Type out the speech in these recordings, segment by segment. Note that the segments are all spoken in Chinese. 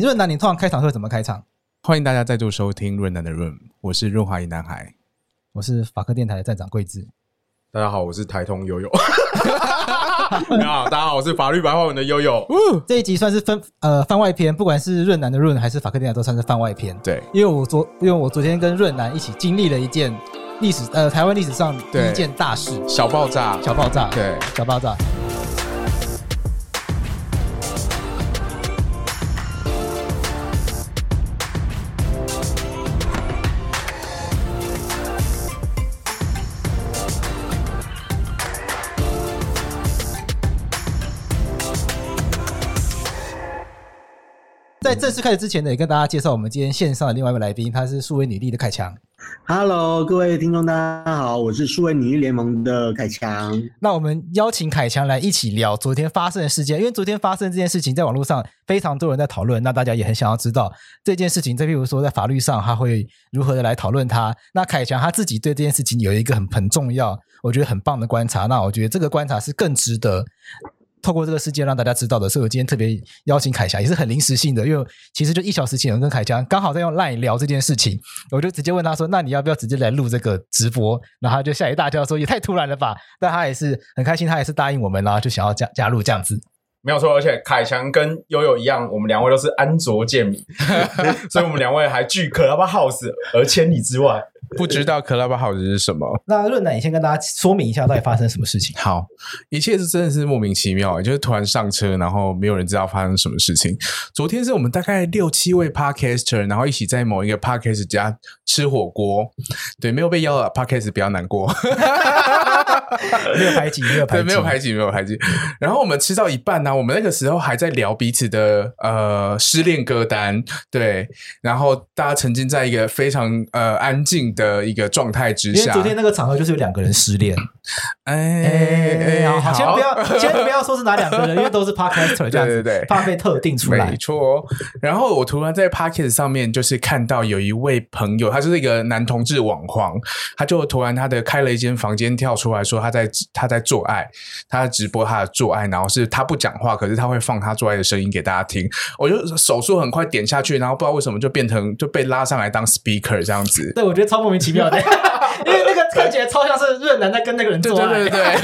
润男，你通常开场会怎么开场？欢迎大家再度收听润南的润，我是润滑一男孩，我是法科电台的站长桂智。大家好，我是台通悠悠。你好，大家好，我是法律白话文的悠悠。这一集算是分呃番外篇，不管是润南的润还是法科电台，都算是番外篇。对，因为我昨因为我昨天跟润南一起经历了一件历史呃台湾历史上第一件大事——小爆炸，小爆炸，对，小爆炸。在正式开始之前呢，也跟大家介绍我们今天线上的另外一位来宾，他是数位女力的凯强。Hello，各位听众，大家好，我是数位女力联盟的凯强。那我们邀请凯强来一起聊昨天发生的事件，因为昨天发生这件事情，在网络上非常多人在讨论，那大家也很想要知道这件事情，再譬如说在法律上他会如何的来讨论它。那凯强他自己对这件事情有一个很很重要，我觉得很棒的观察。那我觉得这个观察是更值得。透过这个事件让大家知道的，所以我今天特别邀请凯强，也是很临时性的，因为其实就一小时前，我跟凯强刚好在用 LINE 聊这件事情，我就直接问他说：“那你要不要直接来录这个直播？”然后他就吓一大跳说：“也太突然了吧！”但他也是很开心，他也是答应我们，然后就想要加加入这样子。没有错，而且凯强跟悠悠一样，我们两位都是安卓贱民，所以我们两位还距 Clubhouse 而千里之外。不知道 Clubhouse 是什么？那润男，你先跟大家说明一下，到底发生什么事情？好，一切是真的是莫名其妙，就是突然上车，然后没有人知道发生什么事情。昨天是我们大概六七位 Podcaster，然后一起在某一个 Podcast 家吃火锅。对，没有被邀的 Podcast 比较难过，没有排挤，没有排挤，没有排挤，没有排挤。然后我们吃到一半呢、啊，我们那个时候还在聊彼此的呃失恋歌单，对，然后大家沉浸在一个非常呃安静的。一个状态之下，因为昨天那个场合就是有两个人失恋，哎哎，好，好，先不要，先不要说是哪两个人，因为都是 Podcaster 这样子，对对对，怕被特定出来，没错。然后我突然在 Podcast 上面就是看到有一位朋友，他是一个男同志网黄，他就突然他的开了一间房间跳出来说他在他在做爱，他在直播他的做爱，然后是他不讲话，可是他会放他做爱的声音给大家听。我就手速很快点下去，然后不知道为什么就变成就被拉上来当 speaker 这样子。对，我觉得超莫名其妙的，因为那个看起来超像是润男在跟那个人做爱，对对对，对，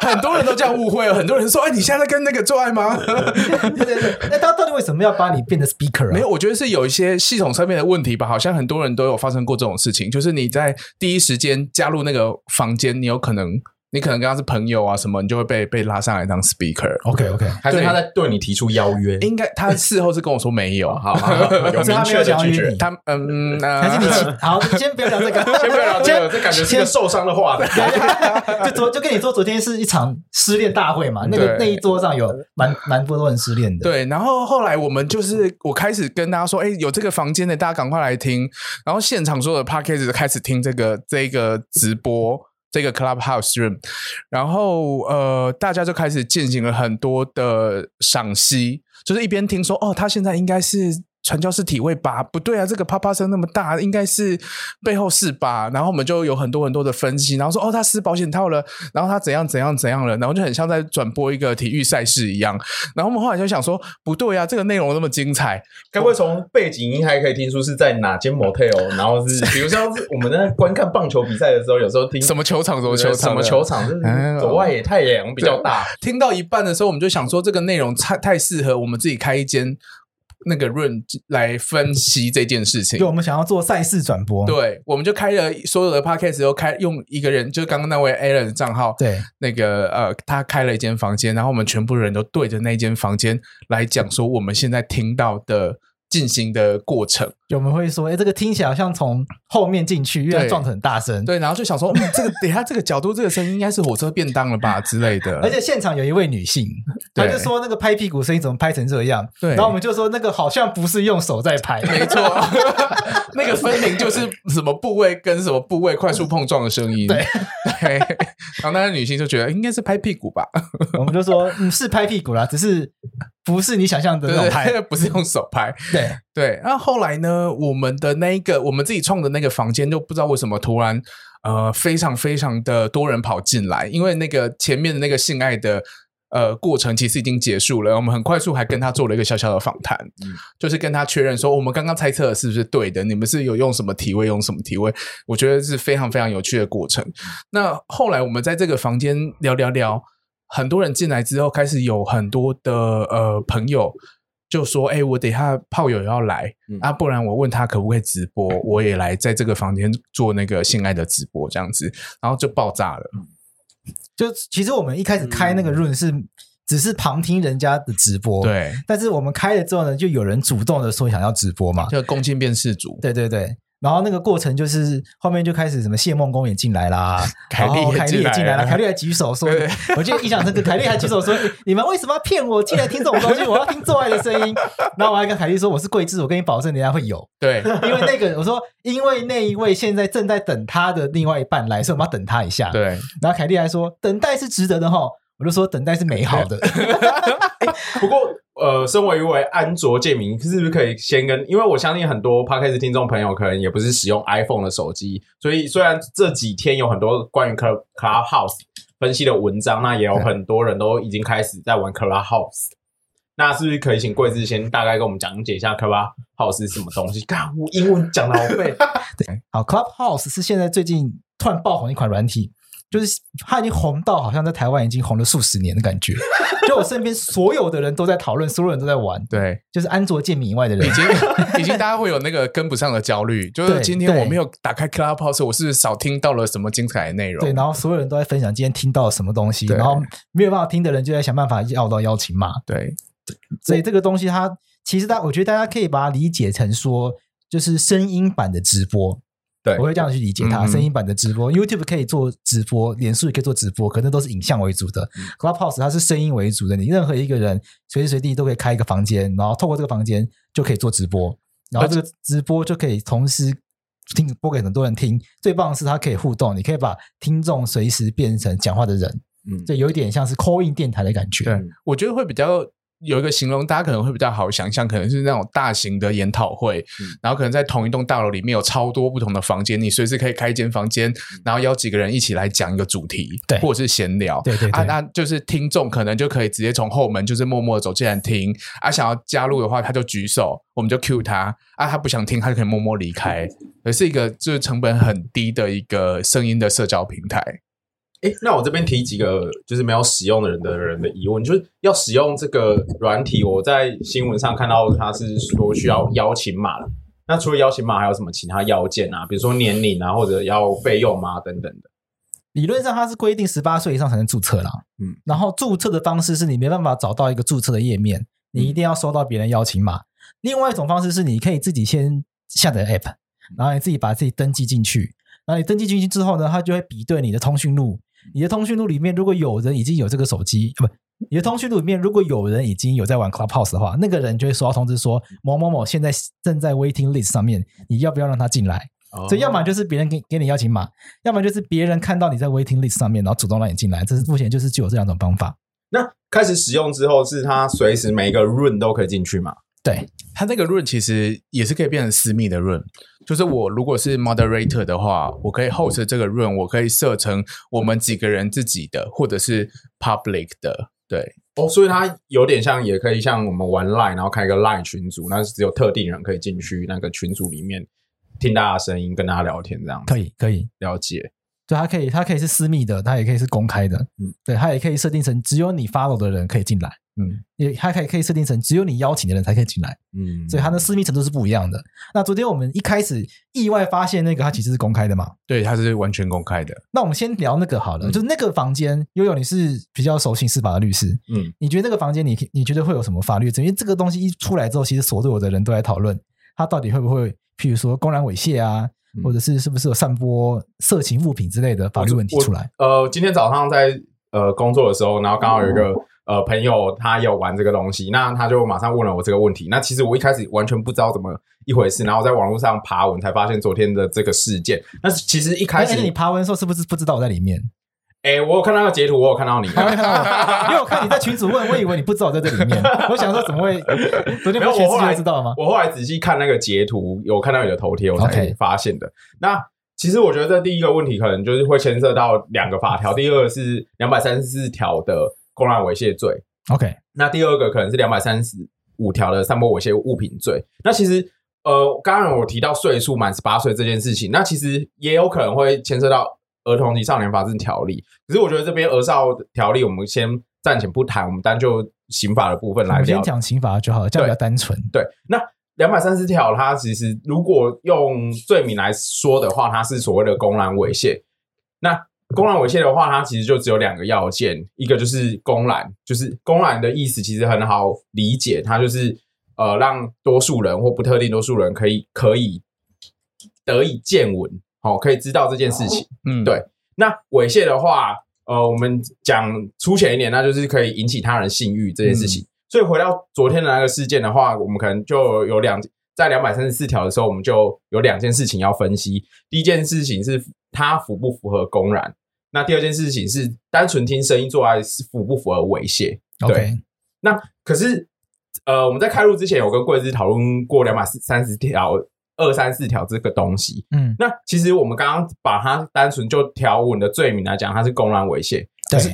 很多人都这样误会了，很多人说：“哎，你现在在跟那个做爱吗？” 对对对，那他到底为什么要把你变得 speaker 啊？没有，我觉得是有一些系统上面的问题吧。好像很多人都有发生过这种事情，就是你在第一时间加入那个房间，你有可能。你可能跟他是朋友啊，什么你就会被被拉上来当 speaker。OK OK，还是他在对你提出邀约？应该他事后是跟我说没有，好，有 明确的拒绝。他嗯，还是你好，先不要聊这个，先不要聊这个，这感觉是个受伤的话题。就昨就跟你说，昨天是一场失恋大会嘛，那个那一桌上有蛮蛮多人失恋的。对，然后后来我们就是我开始跟大家说，哎，有这个房间的，大家赶快来听。然后现场所有的 Podcast 开始听这个这个直播。这个 Clubhouse Room，然后呃，大家就开始进行了很多的赏析，就是一边听说哦，他现在应该是。传教士体位吧？不对啊，这个啪啪声那么大，应该是背后是吧？然后我们就有很多很多的分析，然后说哦，他撕保险套了，然后他怎样怎样怎样了，然后就很像在转播一个体育赛事一样。然后我们后来就想说，不对啊，这个内容那么精彩，该不会从背景音还可以听出是在哪间 motel？然后是比如说我们在观看棒球比赛的时候，有时候听什么球场什么球场什么球场，就是左外野太阳比较大。听到一半的时候，我们就想说，这个内容太太适合我们自己开一间。那个润来分析这件事情，就我们想要做赛事转播，对，我们就开了所有的 podcast 都开用一个人，就刚刚那位 Alan 的账号，对，那个呃，他开了一间房间，然后我们全部人都对着那间房间来讲说我们现在听到的进行的过程。就我们会说，哎，这个听起来好像从后面进去，因为撞得很大声。对，然后就想说，嗯，这个 等下这个角度，这个声音应该是火车便当了吧 之类的。而且现场有一位女性，她就说那个拍屁股声音怎么拍成这样？对，然后我们就说那个好像不是用手在拍，没错，那个分明就是什么部位跟什么部位快速碰撞的声音。对，对，然后那个女性就觉得应该是拍屁股吧，我们就说嗯，是拍屁股啦，只是不是你想象的那种拍，不是用手拍。对对，然后后来呢，我们的那一个我们自己创的那个房间，就不知道为什么突然呃非常非常的多人跑进来，因为那个前面的那个性爱的呃过程其实已经结束了，我们很快速还跟他做了一个小小的访谈，嗯，就是跟他确认说我们刚刚猜测的是不是对的，你们是有用什么体位，用什么体位，我觉得是非常非常有趣的过程。那后来我们在这个房间聊聊聊，很多人进来之后，开始有很多的呃朋友。就说：“哎、欸，我等一下炮友要来、嗯、啊，不然我问他可不可以直播，我也来在这个房间做那个性爱的直播，这样子，然后就爆炸了。就其实我们一开始开那个 room 是只是旁听人家的直播，对。但是我们开了之后呢，就有人主动的说想要直播嘛，就共进辨识组，对对对。”然后那个过程就是后面就开始什么谢孟恭也进来啦，凯莉凯莉也进来了，凯莉还举手说，我记得印象深刻，凯莉还举手说，你们为什么要骗我进来听这种东西？我要听做爱的声音。然后我还跟凯莉说，我是桂枝，我跟你保证，人家会有。对，因为那个我说，因为那一位现在正在等他的另外一半来，所以我们要等他一下。对，然后凯莉还说，等待是值得的哈。我就说等待是美好的，不过呃，身为一位安卓界民，是不是可以先跟？因为我相信很多 Podcast 听众朋友可能也不是使用 iPhone 的手机，所以虽然这几天有很多关于 Club Clubhouse 分析的文章，那也有很多人都已经开始在玩 Clubhouse。那是不是可以请贵志先大概跟我们讲解一下 Clubhouse 是什么东西？看我英文讲的好背。对，好，Clubhouse 是现在最近突然爆红一款软体。就是他已经红到好像在台湾已经红了数十年的感觉，就我身边所有的人都在讨论，所有人都在玩。对，就是安卓界以外的人，已经 已经大家会有那个跟不上的焦虑。就是今天我没有打开 Clubhouse，我是少听到了什么精彩的内容。对，然后所有人都在分享今天听到了什么东西，然后没有办法听的人就在想办法要到邀请码。对，所以这个东西它其实大，我觉得大家可以把它理解成说，就是声音版的直播。对，我会这样去理解它。声音版的直播，YouTube 可以做直播，脸书也可以做直播，可能都是影像为主的。Clubhouse 它是声音为主的，你任何一个人随时随地都可以开一个房间，然后透过这个房间就可以做直播，然后这个直播就可以同时听播给很多人听。最棒的是它可以互动，你可以把听众随时变成讲话的人，嗯，这有一点像是 call in 电台的感觉。对，我觉得会比较。有一个形容，大家可能会比较好想象，可能是那种大型的研讨会，嗯、然后可能在同一栋大楼里面有超多不同的房间，你随时可以开一间房间，嗯、然后邀几个人一起来讲一个主题，对，或者是闲聊，对对对，啊，那就是听众可能就可以直接从后门就是默默的走进来听，啊，想要加入的话他就举手，我们就 cue 他，啊，他不想听他就可以默默离开，而是一个就是成本很低的一个声音的社交平台。哎，那我这边提几个就是没有使用的人的人的疑问，就是要使用这个软体，我在新闻上看到他是说需要邀请码了。那除了邀请码，还有什么其他要件啊？比如说年龄啊，或者要费用吗？等等的。理论上它是规定十八岁以上才能注册啦。嗯，然后注册的方式是你没办法找到一个注册的页面，你一定要收到别人邀请码。另外一种方式是你可以自己先下载 app，然后你自己把自己登记进去。然后你登记进去之后呢，它就会比对你的通讯录。你的通讯录里面，如果有人已经有这个手机，不，你的通讯录里面如果有人已经有在玩 Clubhouse 的话，那个人就会收到通知说某某某现在正在 waiting list 上面，你要不要让他进来？哦、所以要么就是别人给给你邀请码，要么就是别人看到你在 waiting list 上面，然后主动让你进来。这是目前就是就有这两种方法。那开始使用之后，是它随时每一个 room 都可以进去嘛？对，它那个 room 其实也是可以变成私密的 room，就是我如果是 moderator 的话，我可以 host 这个 room，我可以设成我们几个人自己的，或者是 public 的。对，哦，所以它有点像，也可以像我们玩 line，然后开一个 line 群组，那是只有特定人可以进去那个群组里面听大家的声音，跟大家聊天这样。可以，可以了解。对，它可以，它可以是私密的，它也可以是公开的。嗯，对，它也可以设定成只有你 follow 的人可以进来。嗯，也它可以可以设定成只有你邀请的人才可以进来。嗯，所以它的私密程度是不一样的。那昨天我们一开始意外发现那个它其实是公开的嘛？对，它是完全公开的。那我们先聊那个好了，嗯、就是那个房间，悠悠你是比较熟悉司法的律师，嗯，你觉得那个房间你你觉得会有什么法律？因为这个东西一出来之后，其实所有的人都在讨论，它到底会不会，譬如说公然猥亵啊，嗯、或者是是不是有散播色情物品之类的法律问题出来？呃，今天早上在呃工作的时候，然后刚好有一个。嗯呃，朋友他有玩这个东西，那他就马上问了我这个问题。那其实我一开始完全不知道怎么一回事，然后在网络上爬文才发现昨天的这个事件。那其实一开始你爬文的时候是不是不知道我在里面？哎，我有看到那个截图，我有看到你，因为我看你在群组问，我以为你不知道我在这里面。我想说怎么会昨天不全世界知道吗？我后来仔细看那个截图，有看到你的头贴，我才发现的。那其实我觉得这第一个问题可能就是会牵涉到两个法条，第二个是两百三十四条的公然猥亵罪。OK，那第二个可能是两百三十五条的散播猥亵物品罪。那其实，呃，刚刚我提到岁数满十八岁这件事情，那其实也有可能会牵涉到儿童及少年法制条例。可是我觉得这边儿少条例我们先暂且不谈，我们单就刑法的部分来聊。先讲刑法就好，这样比较单纯。对，那两百三十条它其实如果用罪名来说的话，它是所谓的公然猥亵。那公然猥亵的话，它其实就只有两个要件，一个就是公然，就是公然的意思其实很好理解，它就是呃让多数人或不特定多数人可以可以得以见闻，好、哦，可以知道这件事情。嗯，对。那猥亵的话，呃，我们讲粗浅一点，那就是可以引起他人性欲这件事情。嗯、所以回到昨天的那个事件的话，我们可能就有两在两百三十四条的时候，我们就有两件事情要分析。第一件事情是它符不符合公然。那第二件事情是单纯听声音做爱是符不符合猥亵？OK，对那可是呃，我们在开录之前有跟贵司讨论过两百三十条二三四条这个东西。嗯，那其实我们刚刚把它单纯就条文的罪名来讲，它是公然猥亵。但是，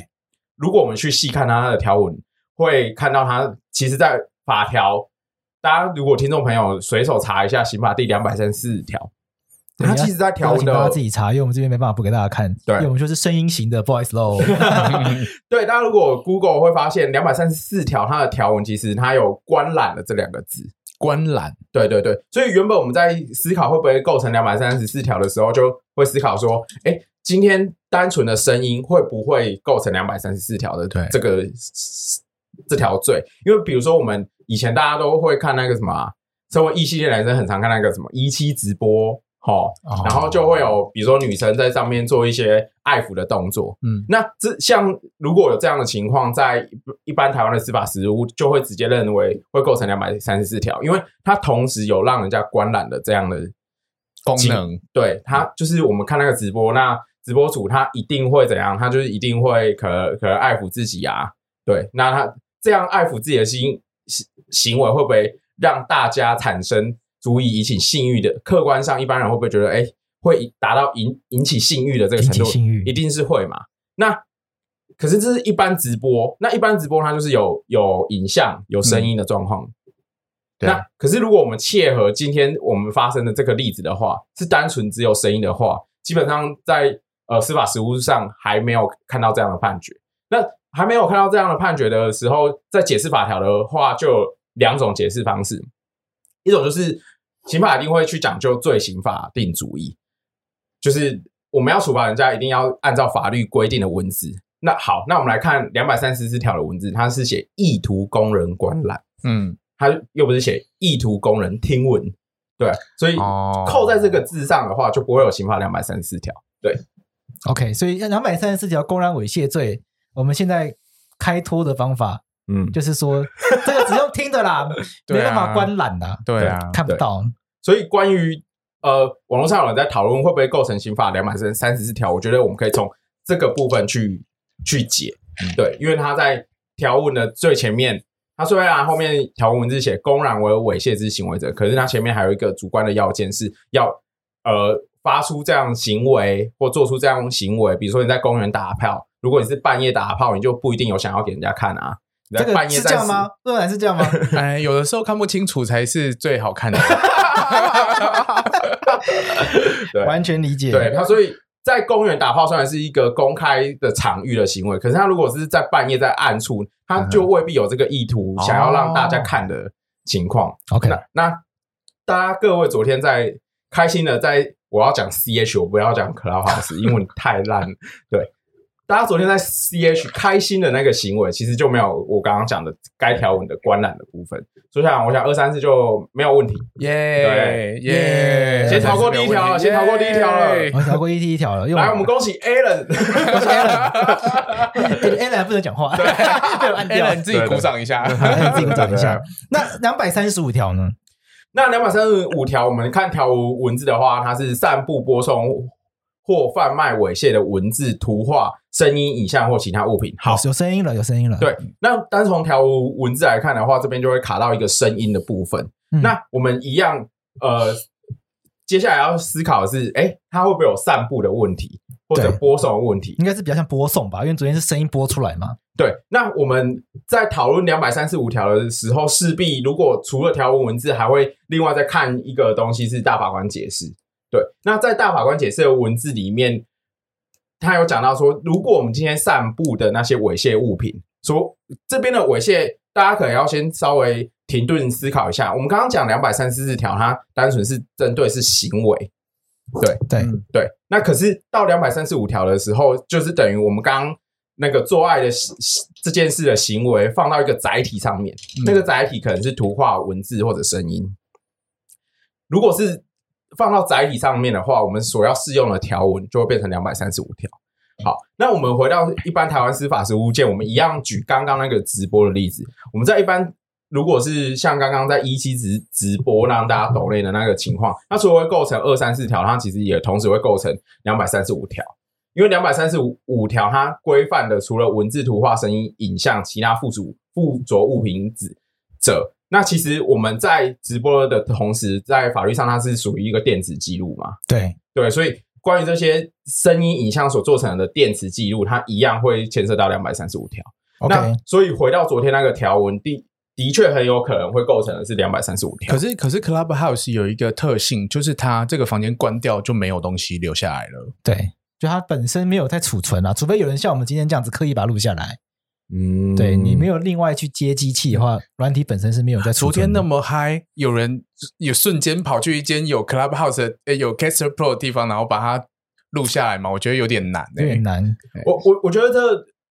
如果我们去细看它的条文，会看到它其实，在法条，大家如果听众朋友随手查一下刑法第两百三十四条。它其实，在条文的，大家自己查，因为我们这边没办法不给大家看。对，因为我们就是声音型的，不好意思喽。对，大家如果 Google 会发现两百三十四条，它的条文其实它有观览的这两个字。观览，对对对。所以原本我们在思考会不会构成两百三十四条的时候，就会思考说，哎，今天单纯的声音会不会构成两百三十四条的这个这条罪？因为比如说我们以前大家都会看那个什么、啊，身为异性恋男生很常看那个什么一期直播。好，然后就会有，比如说女生在上面做一些爱抚的动作。嗯，那这像如果有这样的情况，在一般台湾的司法实务就会直接认为会构成两百三十四条，因为它同时有让人家观览的这样的功能。对，它就是我们看那个直播，那直播主他一定会怎样？他就是一定会可可能爱抚自己啊。对，那他这样爱抚自己的行行为会不会让大家产生？足以引起性欲的，客观上一般人会不会觉得，哎，会达到引引起性欲的这个程度？性欲一定是会嘛？那可是这是一般直播，那一般直播它就是有有影像、有声音的状况。嗯、那可是如果我们切合今天我们发生的这个例子的话，是单纯只有声音的话，基本上在呃司法实务上还没有看到这样的判决。那还没有看到这样的判决的时候，在解释法条的话，就有两种解释方式，一种就是。刑法一定会去讲究罪刑法定主义，就是我们要处罚人家，一定要按照法律规定的文字。那好，那我们来看两百三十四条的文字，它是写意图供人观览，嗯，它又不是写意图供人听闻，对，所以扣在这个字上的话，就不会有刑法两百三十四条。对，OK，所以两百三十四条公然猥亵罪，我们现在开脱的方法。嗯，就是说这个只用听的啦，没办法观览的，对啊，看不到。所以关于呃，网络上有人在讨论会不会构成刑法两百三十四条，我觉得我们可以从这个部分去去解。对，因为他在条文的最前面，他虽然后面条文文字写公然为猥亵之行为者，可是他前面还有一个主观的要件是要呃发出这样行为或做出这样行为，比如说你在公园打炮，如果你是半夜打炮，你就不一定有想要给人家看啊。这个是这样吗？当然是这样吗？哎，有的时候看不清楚才是最好看的。对，完全理解。对他，所以在公园打炮虽然是一个公开的场域的行为，可是他如果是在半夜在暗处，他就未必有这个意图想要让大家看的情况。OK，那那大家各位昨天在开心的在，我要讲 CH，我不要讲 Clubhouse，因为太烂。对。大家昨天在 CH 开心的那个行为，其实就没有我刚刚讲的该条文的观览的部分。所以想，我想二三四就没有问题。耶耶，先逃过第一条了，先逃过第一条了，我逃过第一条了。来，我们恭喜 Alan，恭喜 Alan，Alan 不能讲话，对，被我按掉。Alan 自己鼓掌一下，自己鼓掌一下。那两百三十五条呢？那两百三十五条，我们看条文字的话，它是散布、播送或贩卖猥亵的文字、图画。声音、影像或其他物品，好，有声音了，有声音了。对，那单从条文字来看的话，这边就会卡到一个声音的部分。嗯、那我们一样，呃，接下来要思考的是，哎，它会不会有散布的问题，或者播送的问题？应该是比较像播送吧，因为昨天是声音播出来嘛。对，那我们在讨论两百三十五条的时候，势必如果除了条文文字，还会另外再看一个东西，是大法官解释。对，那在大法官解释的文字里面。他有讲到说，如果我们今天散布的那些猥亵物品，说这边的猥亵，大家可能要先稍微停顿思考一下。我们刚刚讲两百三十四条，它单纯是针对是行为，对对对。那可是到两百三十五条的时候，就是等于我们刚刚那个做爱的这件事的行为放到一个载体上面，嗯、那个载体可能是图画、文字或者声音。如果是放到载体上面的话，我们所要适用的条文就会变成两百三十五条。好，那我们回到一般台湾司法实务界，我们一样举刚刚那个直播的例子。我们在一般如果是像刚刚在一期直直播让大家抖内的那个情况，那除了会构成二三四条，它其实也同时会构成两百三十五条，因为两百三十五条它规范的除了文字、图画、声音、影像，其他附属附着物品者。那其实我们在直播的同时，在法律上它是属于一个电子记录嘛？对对，所以关于这些声音、影像所做成的电子记录，它一样会牵涉到两百三十五条。那所以回到昨天那个条文，的的确很有可能会构成的是两百三十五条。可是可是 Clubhouse 有一个特性，就是它这个房间关掉就没有东西留下来了。对，就它本身没有在储存啊，除非有人像我们今天这样子刻意把它录下来。嗯，对，你没有另外去接机器的话，软体本身是没有在。昨天那么嗨，有人有瞬间跑去一间有 Clubhouse 的、诶有 Caster Pro 的地方，然后把它录下来嘛？我觉得有点难、欸，有点难。我我我觉得这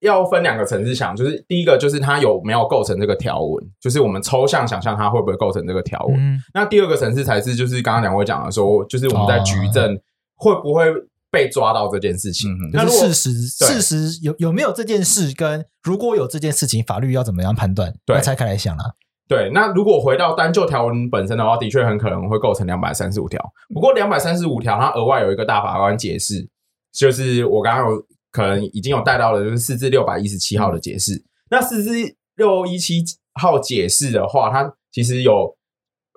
要分两个层次想，就是第一个就是它有没有构成这个条文，就是我们抽象想象它会不会构成这个条文。嗯、那第二个层次才是就是刚刚两位讲的说，就是我们在举证会不会。被抓到这件事情，嗯、那事实事实有有没有这件事？跟如果有这件事情，法律要怎么样判断？对，那拆开来想了。对，那如果回到单就条文本身的话，的确很可能会构成两百三十五条。不过两百三十五条，它额外有一个大法官解释，就是我刚刚有可能已经有带到了，就是四至六百一十七号的解释。嗯、那四至六一七号解释的话，它其实有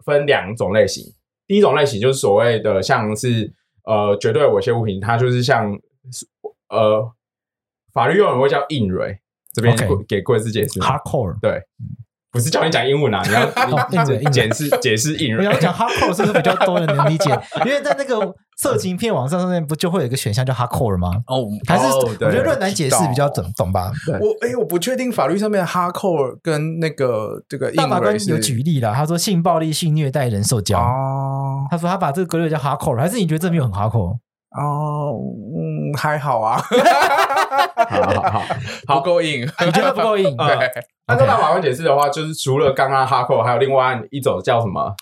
分两种类型。第一种类型就是所谓的像是。呃，绝对猥亵物品，它就是像呃，法律用语会叫硬蕊，这边给贵司解释。Hardcore，对，不是叫你讲英文啊，你要 硬解解释解释英文。我要讲 Hardcore 是不是比较多人能理解？因为在那个色情片网站上面，不就会有一个选项叫 Hardcore 吗？哦，还是我觉得润男解释比较懂懂吧？我哎，我不确定法律上面的 Hardcore 跟那个这个大法官有举例了，他说性暴力、性虐待、人兽交。他说他把这个归类叫 hardcore，还是你觉得这没有很 hardcore？哦，嗯，还好啊，好好好，不够硬，你觉得不够硬？对，按照大法官解释的话，就是除了刚刚 hardcore，还有另外一种叫什么？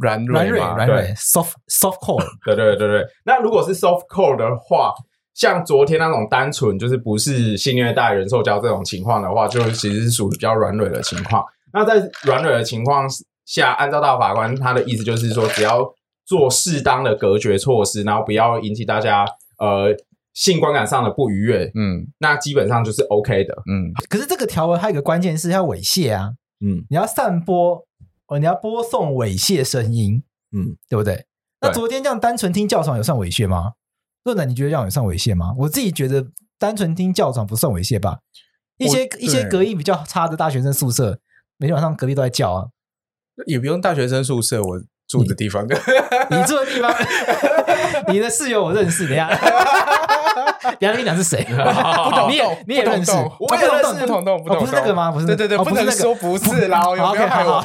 软软软软软 soft soft core。对对对对，那如果是 soft core 的话，像昨天那种单纯就是不是性虐待、人受教这种情况的话，就其实是属于比较软软的情况。那在软软的情况下，按照大法官他的意思就是说，只要做适当的隔绝措施，然后不要引起大家呃性观感上的不愉悦，嗯，那基本上就是 OK 的，嗯。可是这个条文还有一个关键是要猥亵啊，嗯，你要散播哦，你要播送猥亵声音，嗯，对不对？那昨天这样单纯听教场有算猥亵吗？润男，你觉得这样有算猥亵吗？我自己觉得单纯听教场不算猥亵吧。一些一些隔音比较差的大学生宿舍，每天晚上隔壁都在叫啊。也不用大学生宿舍，我住的地方的。你住的地方，你的室友我认识，等下，等下跟你讲是谁？不懂，你也你也认识，我也认识不懂懂，不是那个吗？不是，对对对，不能说不是啦，有没有害我？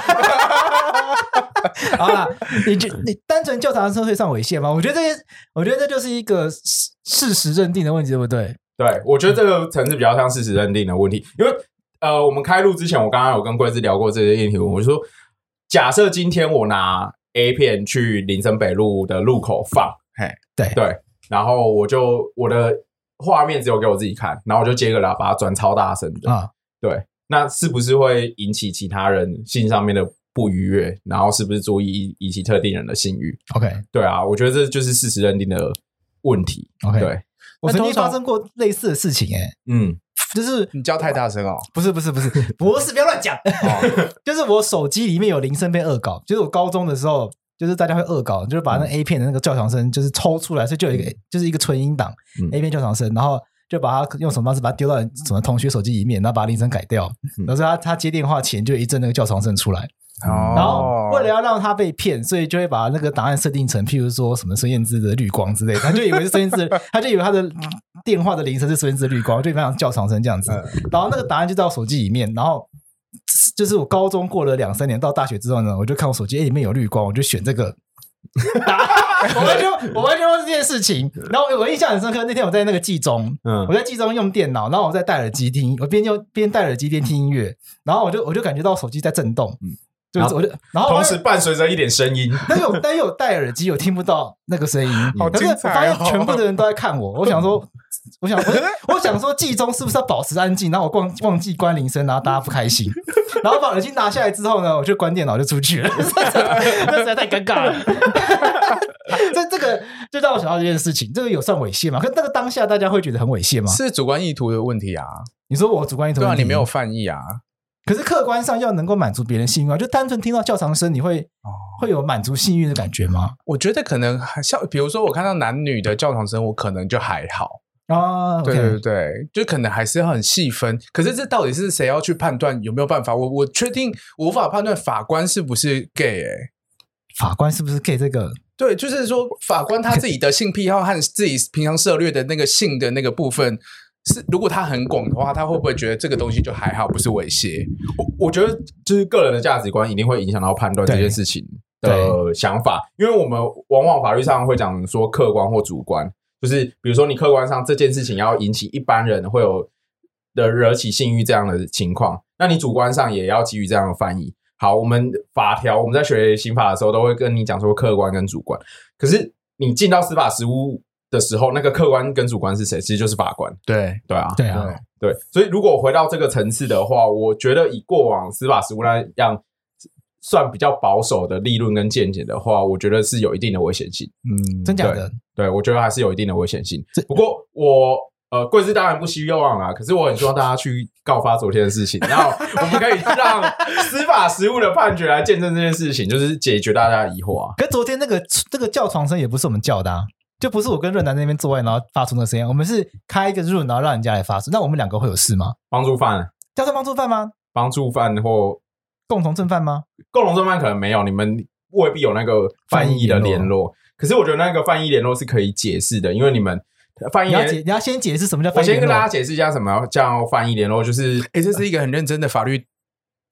好了，你就 你单纯叫长生会上猥亵吗？我觉得这些，我觉得这就是一个事事实认定的问题，对不对？对，我觉得这个层次比较像事实认定的问题，因为呃，我们开录之前，我刚刚有跟贵枝聊过这些议题，我就说，假设今天我拿 A 片去林森北路的路口放，嘿，对。对，然后我就我的画面只有给我自己看，然后我就接个喇叭转超大声的，啊，对，那是不是会引起其他人性上面的？不愉悦，然后是不是足以引起特定人的性欲？OK，对啊，我觉得这就是事实认定的问题。OK，对，我曾经发生过类似的事情、欸，哎，嗯，就是你叫太大声哦，不是不是不是不是，不要乱讲，哦、就是我手机里面有铃声被恶搞，就是我高中的时候，就是大家会恶搞，就是把那 A 片的那个叫床声就是抽出来，所以就有一个就是一个纯音档、嗯、A 片叫床声，然后就把它用什么方式把它丢到什么同学手机里面，然后把铃声改掉，然后说他他接电话前就一阵那个叫床声出来。哦，然后为了要让他被骗，所以就会把那个档案设定成，譬如说什么孙燕姿的绿光之类的，他就以为是孙燕姿，他就以为他的电话的铃声是孙燕姿的绿光，就非常叫床声这样子。然后那个答案就在我手机里面，然后就是我高中过了两三年，到大学之后呢，我就看我手机，哎，里面有绿光，我就选这个。我完全我完全忘记这件事情。然后我印象很深刻，那天我在那个季中，嗯，我在季中用电脑，然后我在戴耳机听，我边用边戴耳机边听音乐，然后我就我就感觉到手机在震动，嗯。就是我就，然后同时伴随着一点声音，但有但有戴耳机，我听不到那个声音。可是我发现全部的人都在看我，我想说，我想我 我想说，季中是不是要保持安静？然后我忘忘记关铃声，然后大家不开心。然后把耳机拿下来之后呢，我就关电脑就出去了，那实在太尴尬了。这这个就让我想到这件事情，这个有算猥亵吗？可是那个当下大家会觉得很猥亵吗？是主观意图的问题啊。你说我主观意图，对啊，你没有犯意啊。可是客观上要能够满足别人性欲，就单纯听到叫床声，你会会有满足性欲的感觉吗？我觉得可能像，比如说我看到男女的叫床声，我可能就还好啊。对对对，就可能还是要很细分。可是这到底是谁要去判断有没有办法？我我确定我无法判断法官是不是 gay 哎、欸，法官是不是 gay？这个对，就是说法官他自己的性癖好和自己平常涉猎的那个性的那个部分。是，如果他很广的话，他会不会觉得这个东西就还好，不是猥亵？我我觉得就是个人的价值观一定会影响到判断这件事情的想法，因为我们往往法律上会讲说客观或主观，就是比如说你客观上这件事情要引起一般人会有的惹起性欲这样的情况，那你主观上也要基于这样的翻译。好，我们法条我们在学刑法的时候都会跟你讲说客观跟主观，可是你进到司法实务。的时候，那个客观跟主观是谁？其实就是法官。对对啊，对啊，对。所以，如果回到这个层次的话，我觉得以过往司法实务那样算比较保守的立论跟见解的话，我觉得是有一定的危险性。嗯，真假的？对，我觉得还是有一定的危险性。不过我呃，贵司当然不希望啊，可是我很希望大家去告发昨天的事情，然后我们可以让司法实务的判决来见证这件事情，就是解决大家的疑惑啊。可是昨天那个这个叫床声也不是我们叫的啊。就不是我跟润南在那边做爱，然后发出那个声音。我们是开一个 room，然后让人家来发出。那我们两个会有事吗？帮助犯叫做帮助犯吗？帮助犯或共同正犯吗？共同正犯可能没有，你们未必有那个翻译的联络。可是我觉得那个翻译联络是可以解释的，因为你们翻译，你要解，你要先解释什么叫翻译。我先跟大家解释一下什么叫翻译联络，就是哎、欸，这是一个很认真的法律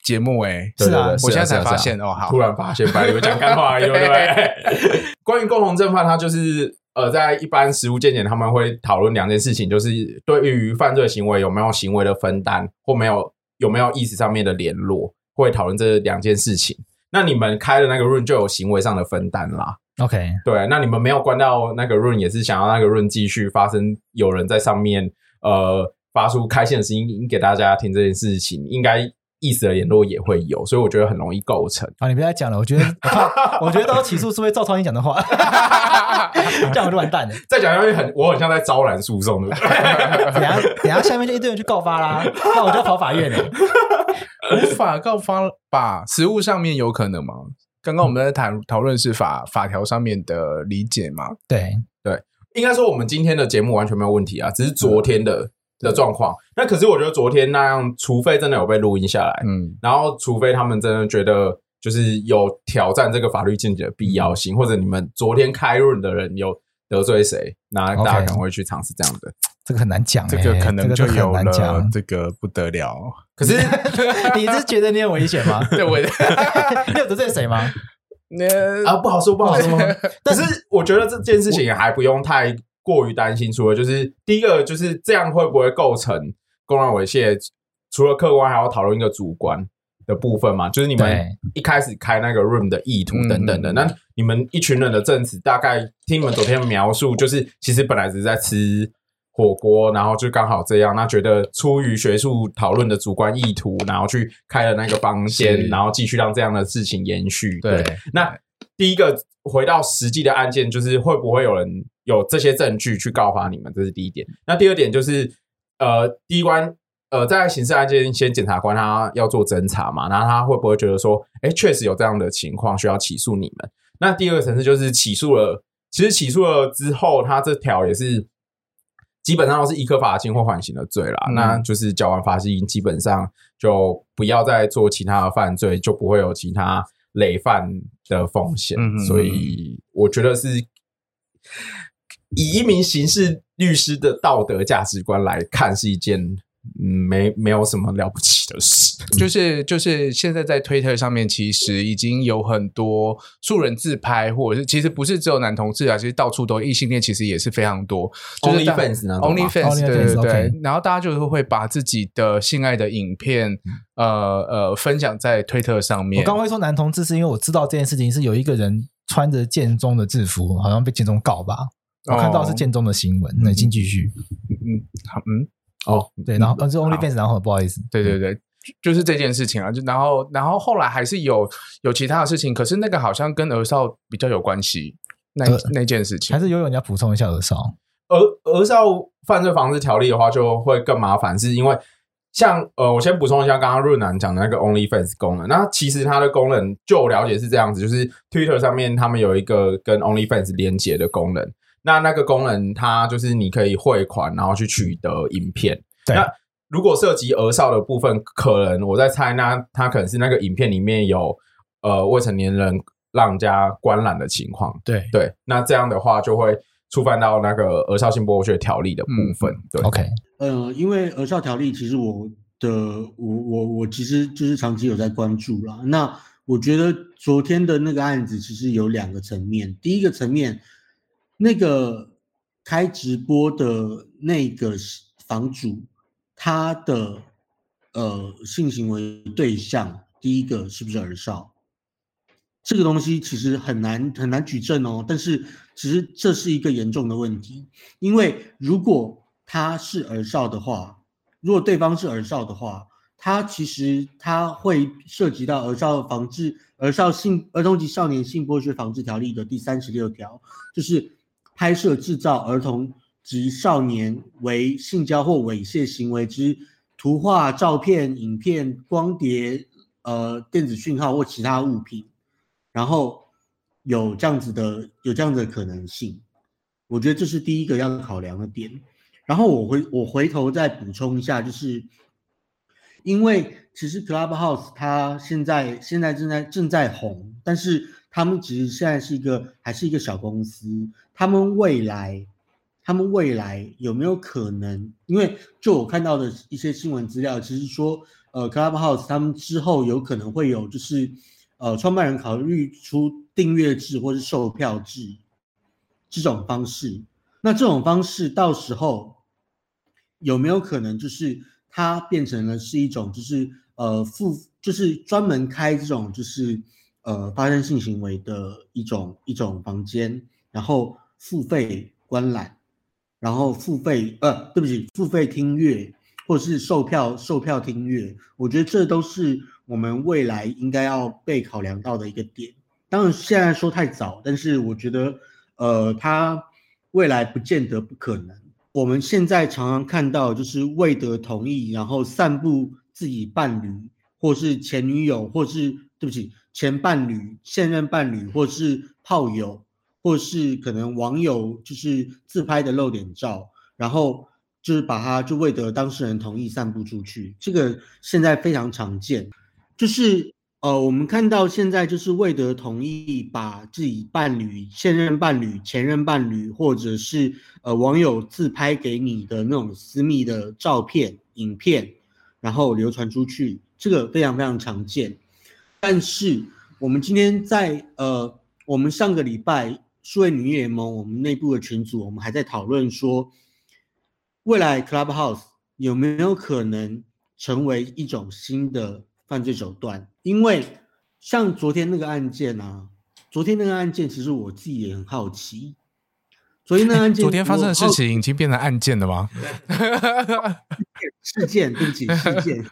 节目、欸，哎，是啊，我现在才发现哦，好，突然发现，白你们讲干话而已，对不对？关于共同正犯，它就是。呃，在一般实务见解，他们会讨论两件事情，就是对于犯罪行为有没有行为的分担，或没有有没有意识上面的联络，会讨论这两件事情。那你们开的那个 room 就有行为上的分担啦。OK，对，那你们没有关到那个 room，也是想要那个 room 继续发生，有人在上面呃发出开线的声音给大家听这件事情，应该。意思的联络也会有，所以我觉得很容易构成。啊，你别再讲了，我觉得，我，我觉得到起诉是会照抄你讲的话，这样我就完蛋了。再讲下去很，我很像在招揽诉讼，对不对？等下，等下，下面就一堆人去告发啦，那我就要跑法院了。无法告发吧？实物上面有可能吗？刚刚我们在谈讨论是法法条上面的理解嘛？对对，应该说我们今天的节目完全没有问题啊，只是昨天的。嗯的状况，那可是我觉得昨天那样，除非真的有被录音下来，嗯，然后除非他们真的觉得，就是有挑战这个法律见解的必要性，或者你们昨天开论的人有得罪谁，那大家赶快去尝试这样的。这个很难讲，这个可能就有了，这个不得了。可是 你是觉得你很危险吗？对，我 你有得罪谁吗？那啊，不好说，不好说。但是我觉得这件事情还不用太过于担心。除了就是第一个，就是这样会不会构成公然猥亵？除了客观，还要讨论一个主观的部分嘛？就是你们一开始开那个 room 的意图等等的。那你们一群人的证词，大概听你们昨天描述，就是其实本来只是在吃。火锅，然后就刚好这样，那觉得出于学术讨论的主观意图，然后去开了那个房间，然后继续让这样的事情延续。对，对，那第一个回到实际的案件，就是会不会有人有这些证据去告发你们？这是第一点。那第二点就是，呃，第一关，呃，在刑事案件，先检察官他要做侦查嘛，然后他会不会觉得说，哎，确实有这样的情况需要起诉你们？那第二个层次就是起诉了，其实起诉了之后，他这条也是。基本上都是一科罚金或缓刑的罪啦，嗯、那就是缴完罚金，基本上就不要再做其他的犯罪，就不会有其他累犯的风险。嗯、所以我觉得是以一名刑事律师的道德价值观来看，是一件。嗯，没没有什么了不起的事，就是就是现在在推特上面，其实已经有很多素人自拍，或者是其实不是只有男同志啊，其实到处都异性恋，其实也是非常多。OnlyFans，OnlyFans，对对对。然后大家就是会把自己的性爱的影片，呃呃，分享在推特上面。我刚会说男同志，是因为我知道这件事情是有一个人穿着建中的制服，好像被建中告吧。我看到是建中的新闻，那请继续。嗯，好，嗯。哦，对，然后呃，是 OnlyFans，然后不好意思，对对对，就是这件事情啊，就然后然后后来还是有有其他的事情，可是那个好像跟儿少比较有关系，那那件事情。还是有有人要补充一下儿少，儿儿少犯罪防治条例的话就会更麻烦，是因为像呃，我先补充一下刚刚润南讲的那个 OnlyFans 功能，那其实它的功能就我了解是这样子，就是 Twitter 上面他们有一个跟 OnlyFans 连接的功能。那那个功能，它就是你可以汇款，然后去取得影片。对那如果涉及儿少的部分，可能我在猜，那它可能是那个影片里面有呃未成年人让人家观览的情况。对对，那这样的话就会触犯到那个儿少性剥削条例的部分。嗯、对，OK。呃，因为儿少条例，其实我的我我我其实就是长期有在关注啦。那我觉得昨天的那个案子其实有两个层面，第一个层面。那个开直播的那个房主，他的呃性行为对象，第一个是不是儿少？这个东西其实很难很难举证哦。但是其实这是一个严重的问题，因为如果他是儿少的话，如果对方是儿少的话，他其实他会涉及到儿少防治、儿少性儿童及少年性剥削防治条例的第三十六条，就是。拍摄、制造儿童及少年为性交或猥亵行为之图画、照片、影片、光碟、呃电子讯号或其他物品，然后有这样子的有这样子的可能性，我觉得这是第一个要考量的点。然后我回我回头再补充一下，就是因为其实 Clubhouse 它现在现在正在正在红，但是。他们其实现在是一个还是一个小公司，他们未来，他们未来有没有可能？因为就我看到的一些新闻资料，其实说，呃，Clubhouse 他们之后有可能会有，就是，呃，创办人考虑出订阅制或是售票制这种方式。那这种方式到时候有没有可能，就是它变成了是一种，就是呃付，就是专门开这种，就是。呃，发生性行为的一种一种房间，然后付费观览，然后付费呃，对不起，付费听乐，或是售票售票听乐，我觉得这都是我们未来应该要被考量到的一个点。当然现在说太早，但是我觉得呃，它未来不见得不可能。我们现在常常看到就是未得同意，然后散布自己伴侣或是前女友，或是对不起。前伴侣、现任伴侣，或是炮友，或是可能网友，就是自拍的露点照，然后就是把它就未得当事人同意散布出去，这个现在非常常见。就是呃，我们看到现在就是未得同意，把自己伴侣、现任伴侣、前任伴侣，或者是呃网友自拍给你的那种私密的照片、影片，然后流传出去，这个非常非常常见。但是我们今天在呃，我们上个礼拜数位女联盟我们内部的群组，我们还在讨论说，未来 Clubhouse 有没有可能成为一种新的犯罪手段？因为像昨天那个案件啊，昨天那个案件，其实我自己也很好奇。昨天那个案件，昨天发生的事情已经变成案件了吗？事件，对不起，事件。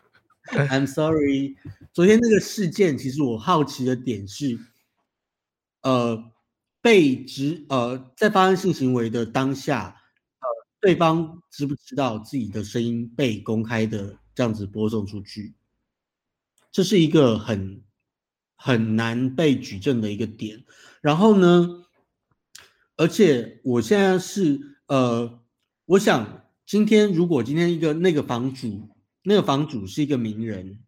I'm sorry。昨天那个事件，其实我好奇的点是，呃，被指呃在发生性行为的当下，呃，对方知不知道自己的声音被公开的这样子播送出去？这是一个很很难被举证的一个点。然后呢，而且我现在是呃，我想今天如果今天一个那个房主，那个房主是一个名人，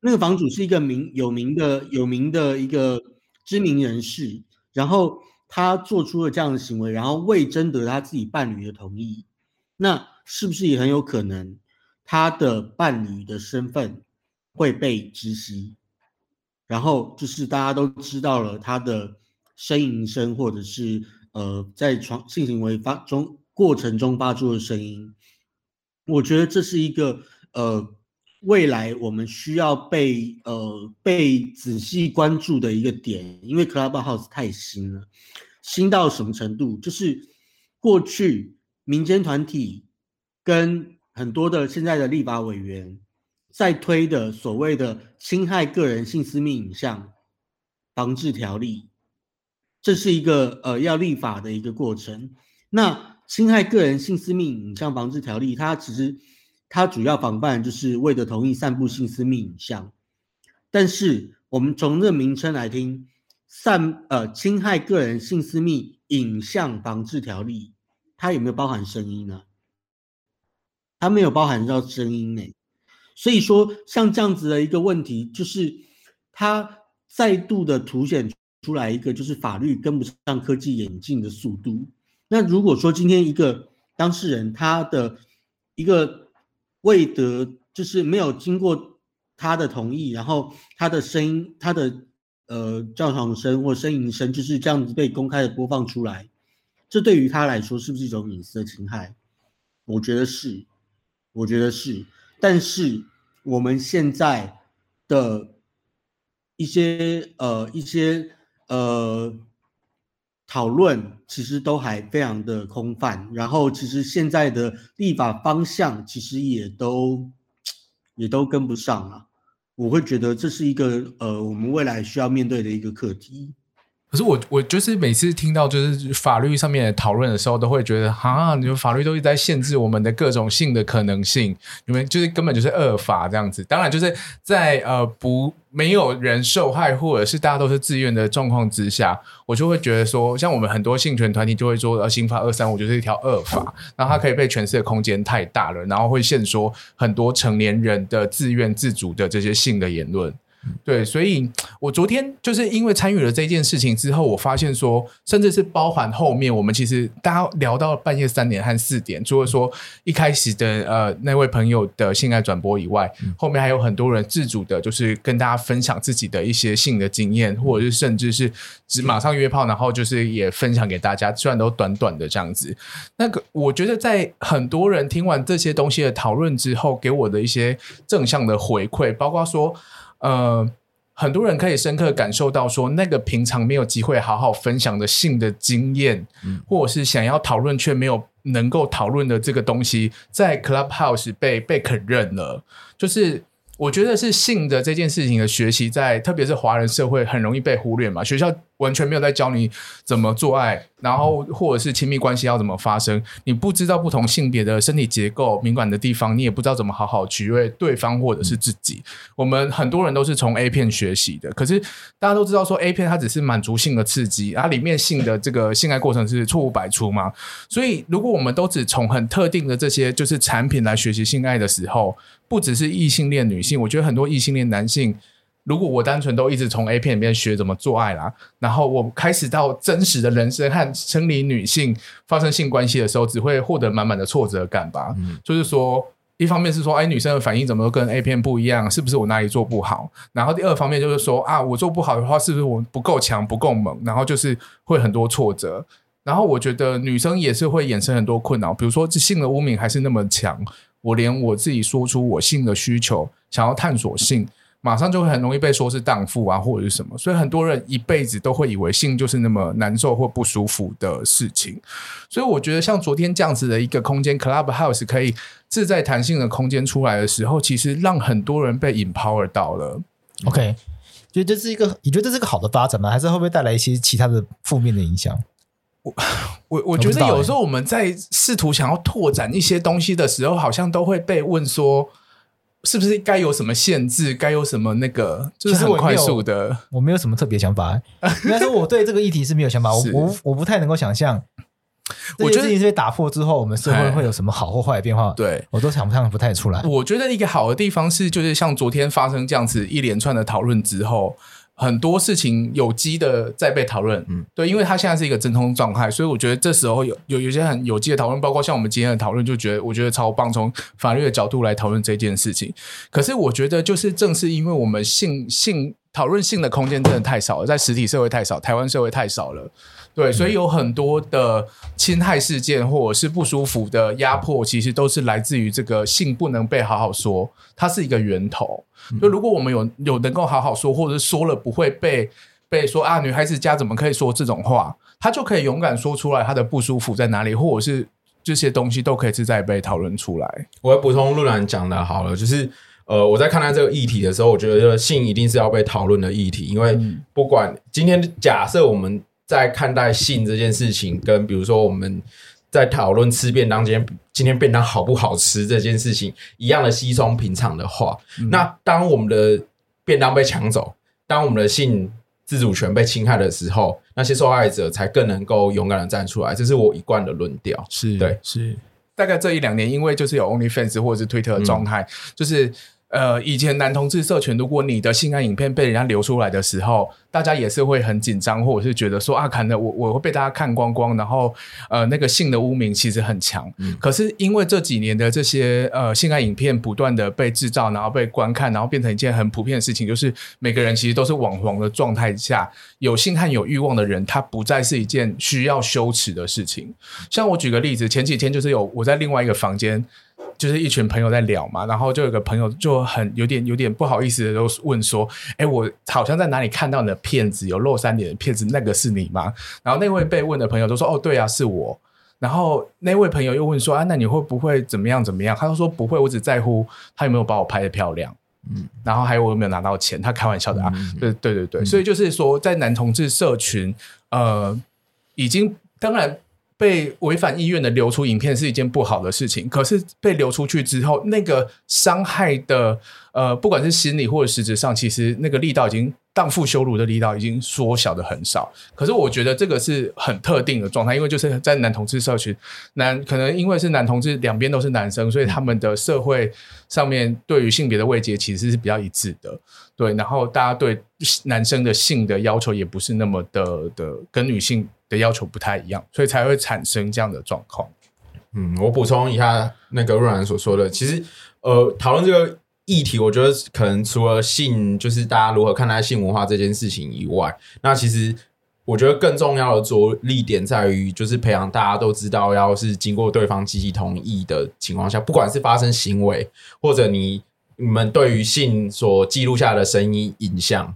那个房主是一个名有名的有名的一个知名人士，然后他做出了这样的行为，然后未征得他自己伴侣的同意，那是不是也很有可能他的伴侣的身份？会被知悉，然后就是大家都知道了他的呻吟声，或者是呃在床性行为发中过程中发出的声音。我觉得这是一个呃未来我们需要被呃被仔细关注的一个点，因为 Clubhouse 太新了，新到什么程度？就是过去民间团体跟很多的现在的立法委员。在推的所谓的侵害个人性私密影像防治条例，这是一个呃要立法的一个过程。那侵害个人性私密影像防治条例，它其实它主要防范就是未得同意散布性私密影像。但是我们从这名称来听，散呃侵害个人性私密影像防治条例，它有没有包含声音呢？它没有包含到声音呢。所以说，像这样子的一个问题，就是它再度的凸显出来一个，就是法律跟不上科技演进的速度。那如果说今天一个当事人他的一个未得，就是没有经过他的同意，然后他的声音、他的呃叫床声或呻吟声就是这样子被公开的播放出来，这对于他来说是不是一种隐私的侵害？我觉得是，我觉得是。但是我们现在的一些呃一些呃讨论，其实都还非常的空泛。然后，其实现在的立法方向，其实也都也都跟不上了。我会觉得这是一个呃，我们未来需要面对的一个课题。可是我我就是每次听到就是法律上面讨论的时候，都会觉得啊，你们法律都是在限制我们的各种性的可能性，你们就是根本就是恶法这样子。当然就是在呃不没有人受害或者是大家都是自愿的状况之下，我就会觉得说，像我们很多性权团体就会说，呃，刑法二三五就是一条恶法，然后它可以被诠释的空间太大了，然后会限缩很多成年人的自愿自主的这些性的言论。对，所以我昨天就是因为参与了这件事情之后，我发现说，甚至是包含后面我们其实大家聊到半夜三点和四点，除了说一开始的呃那位朋友的性爱转播以外，后面还有很多人自主的，就是跟大家分享自己的一些性的经验，或者是甚至是只马上约炮，然后就是也分享给大家，虽然都短短的这样子。那个我觉得在很多人听完这些东西的讨论之后，给我的一些正向的回馈，包括说。呃，很多人可以深刻感受到说，那个平常没有机会好好分享的性的经验，嗯、或者是想要讨论却没有能够讨论的这个东西，在 Clubhouse 被被肯认了，就是。我觉得是性的这件事情的学习，在特别是华人社会很容易被忽略嘛。学校完全没有在教你怎么做爱，然后或者是亲密关系要怎么发生。你不知道不同性别的身体结构敏感的地方，你也不知道怎么好好取悦对方或者是自己。我们很多人都是从 A 片学习的，可是大家都知道说 A 片它只是满足性的刺激，它里面性的这个性爱过程是错误百出嘛。所以如果我们都只从很特定的这些就是产品来学习性爱的时候，不只是异性恋女性，我觉得很多异性恋男性如果我单纯都一直从 A 片里面学怎么做爱啦，然后我开始到真实的人生和生理女性发生性关系的时候，只会获得满满的挫折感吧。嗯，就是说，一方面是说，哎，女生的反应怎么都跟 A 片不一样，是不是我哪里做不好？然后第二方面就是说，啊，我做不好的话，是不是我不够强、不够猛？然后就是会很多挫折。然后我觉得女生也是会衍生很多困扰，比如说这性的污名还是那么强，我连我自己说出我性的需求，想要探索性。马上就会很容易被说是荡妇啊，或者是什么，所以很多人一辈子都会以为性就是那么难受或不舒服的事情。所以我觉得像昨天这样子的一个空间，Clubhouse 可以自在弹性的空间出来的时候，其实让很多人被 empower 到了。OK，觉得这是一个，你觉得这是个好的发展吗？还是会不会带来一些其他的负面的影响？我我我觉得有时候我们在试图想要拓展一些东西的时候，好像都会被问说。是不是该有什么限制？该有什么那个？就是很快速的。我没有什么特别想法。应该说，我对这个议题是没有想法。我我我不太能够想象，我觉得这件事被打破之后，我们社会会有什么好或坏的变化？对，我都想象不太出来。我觉得一个好的地方是，就是像昨天发生这样子一连串的讨论之后。很多事情有机的在被讨论，嗯，对，因为它现在是一个真空状态，所以我觉得这时候有有有些很有机的讨论，包括像我们今天的讨论，就觉得我觉得超棒，从法律的角度来讨论这件事情。可是我觉得，就是正是因为我们性性讨论性的空间真的太少了，在实体社会太少，台湾社会太少了。对，所以有很多的侵害事件或者是不舒服的压迫，其实都是来自于这个性不能被好好说，它是一个源头。就如果我们有有能够好好说，或者是说了不会被被说啊，女孩子家怎么可以说这种话，她就可以勇敢说出来，她的不舒服在哪里，或者是这些东西都可以自在被讨论出来。我要补充路兰讲的好了，就是呃，我在看待这个议题的时候，我觉得性一定是要被讨论的议题，因为不管今天假设我们。在看待性这件事情，跟比如说我们在讨论吃便当，今天今天便当好不好吃这件事情一样的稀松平常的话，嗯、那当我们的便当被抢走，当我们的性自主权被侵害的时候，那些受害者才更能够勇敢的站出来。这是我一贯的论调。是对，是大概这一两年，因为就是有 OnlyFans 或者是 Twitter 的状态，嗯、就是。呃，以前男同志社群，如果你的性爱影片被人家流出来的时候，大家也是会很紧张，或者是觉得说啊，可能我我会被大家看光光，然后呃，那个性的污名其实很强。嗯。可是因为这几年的这些呃性爱影片不断的被制造，然后被观看，然后变成一件很普遍的事情，就是每个人其实都是网红的状态下，有性和有欲望的人，他不再是一件需要羞耻的事情。像我举个例子，前几天就是有我在另外一个房间。就是一群朋友在聊嘛，然后就有个朋友就很有点有点不好意思的都问说：“哎，我好像在哪里看到你的片子，有露三点的片子，那个是你吗？”然后那位被问的朋友都说：“哦，对啊，是我。”然后那位朋友又问说：“啊，那你会不会怎么样怎么样？”他就说：“不会，我只在乎他有没有把我拍的漂亮，嗯，然后还有我有没有拿到钱。”他开玩笑的啊，嗯、对对对对，嗯、所以就是说，在男同志社群，呃，已经当然。被违反意愿的流出影片是一件不好的事情，可是被流出去之后，那个伤害的呃，不管是心理或者实质上，其实那个力道已经荡妇羞辱的力道已经缩小的很少。可是我觉得这个是很特定的状态，因为就是在男同志社群，男可能因为是男同志两边都是男生，所以他们的社会上面对于性别的慰藉其实是比较一致的。对，然后大家对男生的性的要求也不是那么的的跟女性。的要求不太一样，所以才会产生这样的状况。嗯，我补充一下那个若然所说的，其实呃，讨论这个议题，我觉得可能除了性，就是大家如何看待性文化这件事情以外，那其实我觉得更重要的着力点在于，就是培养大家都知道，要是经过对方积极同意的情况下，不管是发生行为，或者你你们对于性所记录下的声音影像。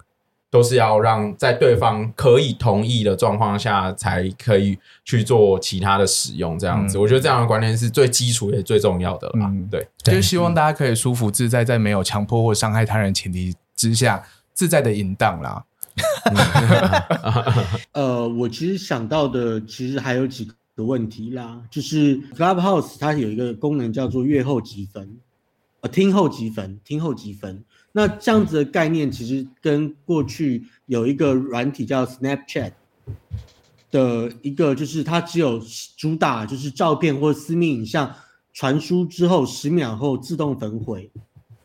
都是要让在对方可以同意的状况下，才可以去做其他的使用，这样子。嗯、我觉得这样的观念是最基础也最重要的了。嗯，对，就是希望大家可以舒服自在，在没有强迫或伤害他人前提之下，自在的淫荡啦。呃，我其实想到的其实还有几个问题啦，就是 Clubhouse 它有一个功能叫做阅后积分，呃，听后积分，听后即焚。那这样子的概念，其实跟过去有一个软体叫 Snapchat 的一个，就是它只有主打就是照片或私密影像传输之后十秒后自动焚毁，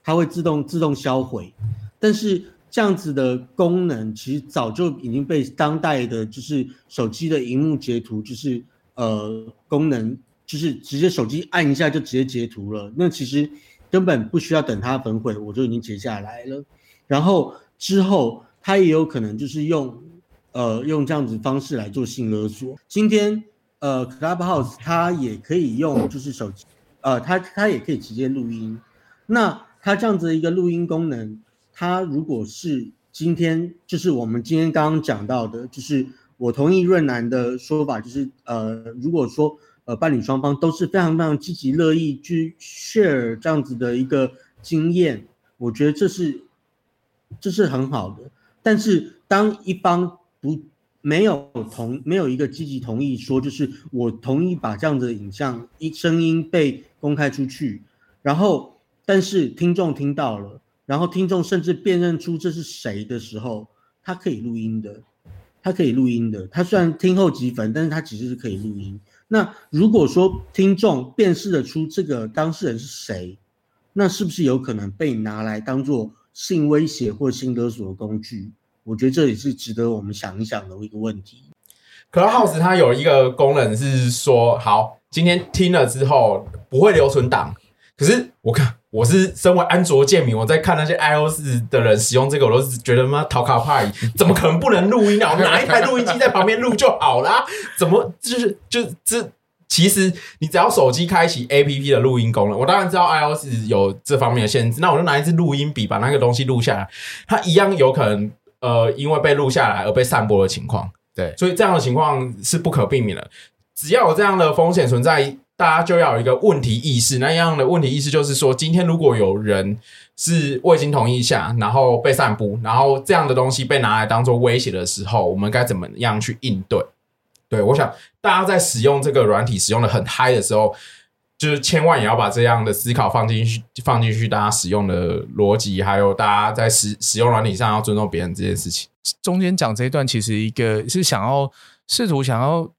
它会自动自动销毁。但是这样子的功能，其实早就已经被当代的，就是手机的荧幕截图，就是呃功能，就是直接手机按一下就直接截图了。那其实根本不需要等它焚毁，我就已经截下来了。然后之后他也有可能就是用呃用这样子方式来做性勒索。今天呃 Clubhouse 它也可以用就是手机，呃它它也可以直接录音。那它这样子的一个录音功能。他如果是今天，就是我们今天刚刚讲到的，就是我同意润男的说法，就是呃，如果说呃伴侣双方都是非常非常积极乐意去 share 这样子的一个经验，我觉得这是这是很好的。但是当一方不没有同没有一个积极同意说，就是我同意把这样子的影像一声音被公开出去，然后但是听众听到了。然后听众甚至辨认出这是谁的时候，他可以录音的，他可以录音的。他虽然听后即焚，但是他其实是可以录音。那如果说听众辨识得出这个当事人是谁，那是不是有可能被拿来当做性威胁或性勒索的工具？我觉得这也是值得我们想一想的一个问题。Clubhouse 它有一个功能是说，好，今天听了之后不会留存档，可是我看。我是身为安卓界民，我在看那些 iOS 的人使用这个，我都是觉得妈讨卡派，怎么可能不能录音啊？我拿一台录音机在旁边录就好啦。怎么就是就这？其实你只要手机开启 APP 的录音功能，我当然知道 iOS 有这方面的限制，那我就拿一支录音笔把那个东西录下来，它一样有可能呃因为被录下来而被散播的情况。对，所以这样的情况是不可避免的。只要有这样的风险存在。大家就要有一个问题意识，那样的问题意识就是说，今天如果有人是未经同意下，然后被散布，然后这样的东西被拿来当做威胁的时候，我们该怎么样去应对？对，我想大家在使用这个软体使用的很嗨的时候，就是千万也要把这样的思考放进去，放进去，大家使用的逻辑，还有大家在使使用软体上要尊重别人这件事情。中间讲这一段，其实一个是想要试图想要。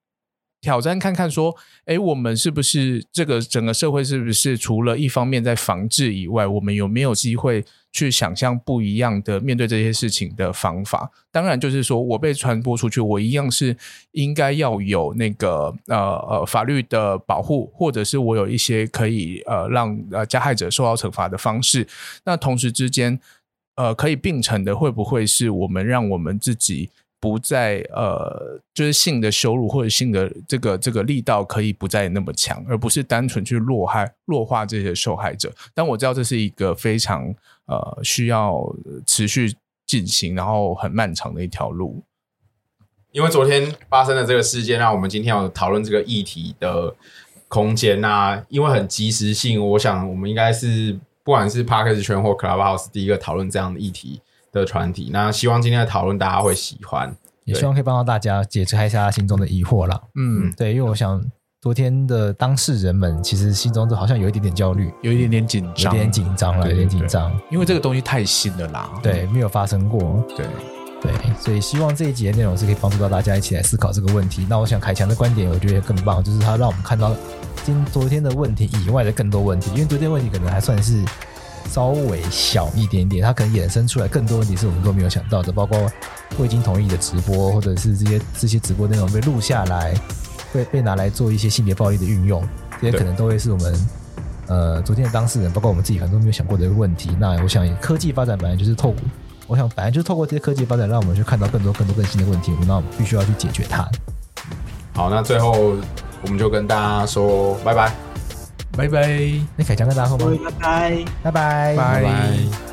挑战看看，说，诶，我们是不是这个整个社会是不是除了一方面在防治以外，我们有没有机会去想象不一样的面对这些事情的方法？当然，就是说我被传播出去，我一样是应该要有那个呃呃法律的保护，或者是我有一些可以呃让呃加害者受到惩罚的方式。那同时之间，呃，可以并存的，会不会是我们让我们自己？不再呃，就是性的羞辱或者性的这个这个力道可以不再那么强，而不是单纯去弱害弱化这些受害者。但我知道这是一个非常呃需要持续进行，然后很漫长的一条路。因为昨天发生的这个事件，让我们今天要讨论这个议题的空间啊，因为很及时性，我想我们应该是不管是 Parkers 圈或 Clubhouse 第一个讨论这样的议题的团体，那希望今天的讨论大家会喜欢，也希望可以帮到大家解开一下心中的疑惑啦。嗯，对，因为我想昨天的当事人们其实心中都好像有一点点焦虑，有一点点紧张，有点紧张了，有点紧张，因为这个东西太新了啦，对，没有发生过，对。对，所以希望这一集的内容是可以帮助到大家一起来思考这个问题。那我想凯强的观点，我觉得更棒，就是他让我们看到今昨天的问题以外的更多问题，因为昨天问题可能还算是。稍微小一点点，它可能衍生出来更多问题是我们都没有想到的，包括未经同意的直播，或者是这些这些直播内容被录下来，被被拿来做一些性别暴力的运用，这些可能都会是我们呃昨天的当事人，包括我们自己可能都没有想过的一个问题。那我想科技发展本来就是透过，我想本来就是透过这些科技发展，让我们去看到更多更多更新的问题，那我们必须要去解决它。好，那最后我们就跟大家说拜拜。拜拜，那凯强跟大家说吗？拜拜，拜拜，拜拜。